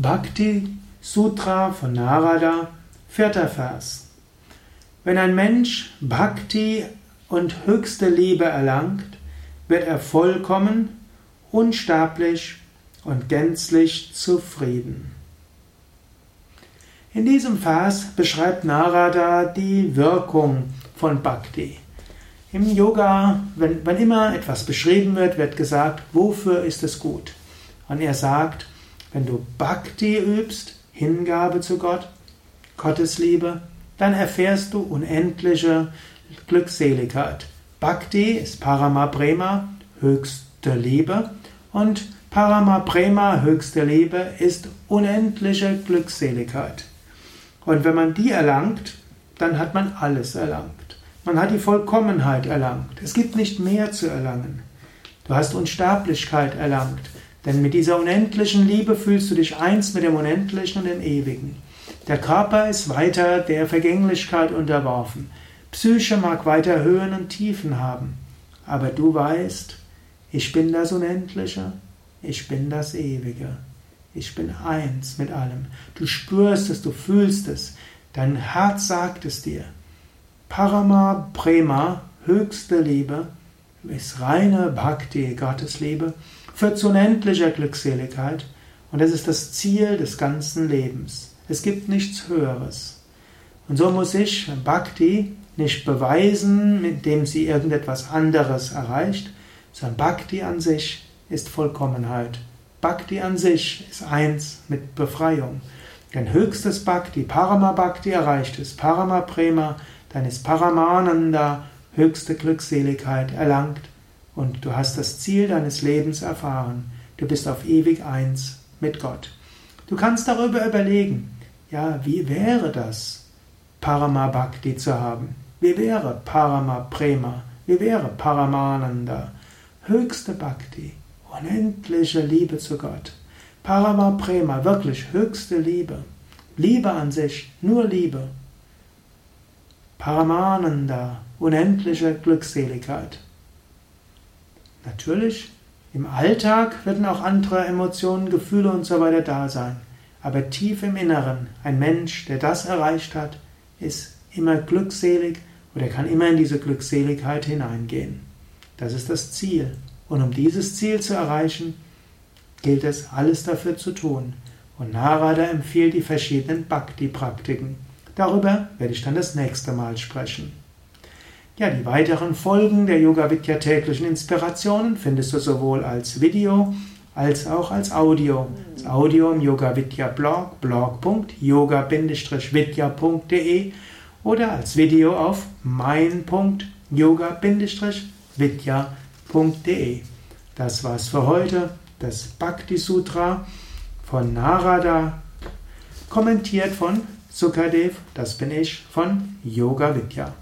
Bhakti Sutra von Narada, vierter Vers. Wenn ein Mensch Bhakti und höchste Liebe erlangt, wird er vollkommen, unsterblich und gänzlich zufrieden. In diesem Vers beschreibt Narada die Wirkung von Bhakti. Im Yoga, wenn, wenn immer etwas beschrieben wird, wird gesagt, wofür ist es gut? Und er sagt, wenn du Bhakti übst, Hingabe zu Gott, Gottesliebe, dann erfährst du unendliche Glückseligkeit. Bhakti ist Paramaprema, höchste Liebe, und Paramaprema, höchste Liebe, ist unendliche Glückseligkeit. Und wenn man die erlangt, dann hat man alles erlangt. Man hat die Vollkommenheit erlangt. Es gibt nicht mehr zu erlangen. Du hast Unsterblichkeit erlangt. Denn mit dieser unendlichen Liebe fühlst du dich eins mit dem Unendlichen und dem Ewigen. Der Körper ist weiter der Vergänglichkeit unterworfen. Psyche mag weiter Höhen und Tiefen haben. Aber du weißt, ich bin das Unendliche, ich bin das Ewige. Ich bin eins mit allem. Du spürst es, du fühlst es. Dein Herz sagt es dir. Parama Prema, höchste Liebe, ist reine Bhakti, Gottesliebe, führt zu unendlicher Glückseligkeit und das ist das Ziel des ganzen Lebens. Es gibt nichts Höheres. Und so muss ich Bhakti nicht beweisen, indem sie irgendetwas anderes erreicht, sondern Bhakti an sich ist Vollkommenheit. Bhakti an sich ist eins mit Befreiung. Denn höchstes Bhakti, Parama Bhakti erreicht ist, Parama Prema, dann ist Paramananda höchste Glückseligkeit erlangt und du hast das Ziel deines Lebens erfahren. Du bist auf ewig eins mit Gott. Du kannst darüber überlegen, ja, wie wäre das, Parama Bhakti zu haben? Wie wäre Parama Prema? Wie wäre Paramananda? Höchste Bhakti, unendliche Liebe zu Gott. Parama Prema, wirklich höchste Liebe. Liebe an sich, nur Liebe. Paramananda, unendliche Glückseligkeit. Natürlich, im Alltag werden auch andere Emotionen, Gefühle und so weiter da sein. Aber tief im Inneren, ein Mensch, der das erreicht hat, ist immer glückselig oder kann immer in diese Glückseligkeit hineingehen. Das ist das Ziel. Und um dieses Ziel zu erreichen, gilt es, alles dafür zu tun. Und Narada empfiehlt die verschiedenen Bhakti-Praktiken. Darüber werde ich dann das nächste Mal sprechen. Ja, die weiteren Folgen der Yoga Vidya täglichen Inspirationen findest du sowohl als Video als auch als Audio. Das Audio im Yoga Vidya Blog, blog.yoga-vidya.de oder als Video auf mein.yoga-vidya.de. Das war's für heute. Das Bhakti Sutra von Narada, kommentiert von Sukadev, das bin ich von Yoga Vidya.